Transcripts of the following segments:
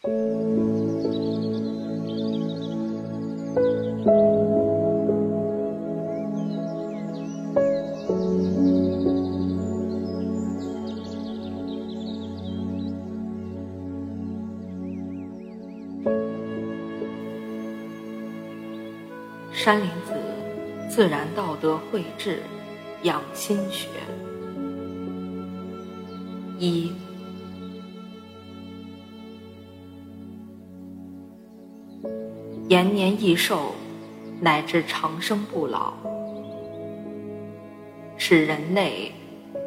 山林子自然道德绘制养心学一，延年益寿乃至长生不老，是人类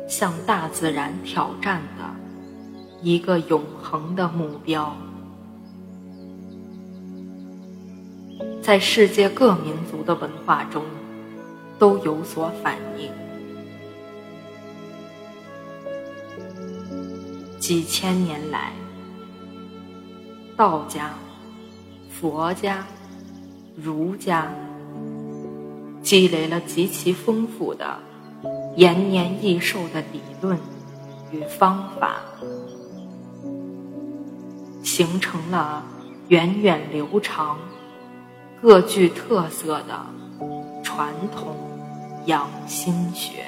向大自然挑战的一个永恒的目标。在世界各民族的文化中，都有所反映。几千年来，道家、佛家、儒家积累了极其丰富的延年益寿的理论与方法，形成了源远流长。各具特色的传统养心学。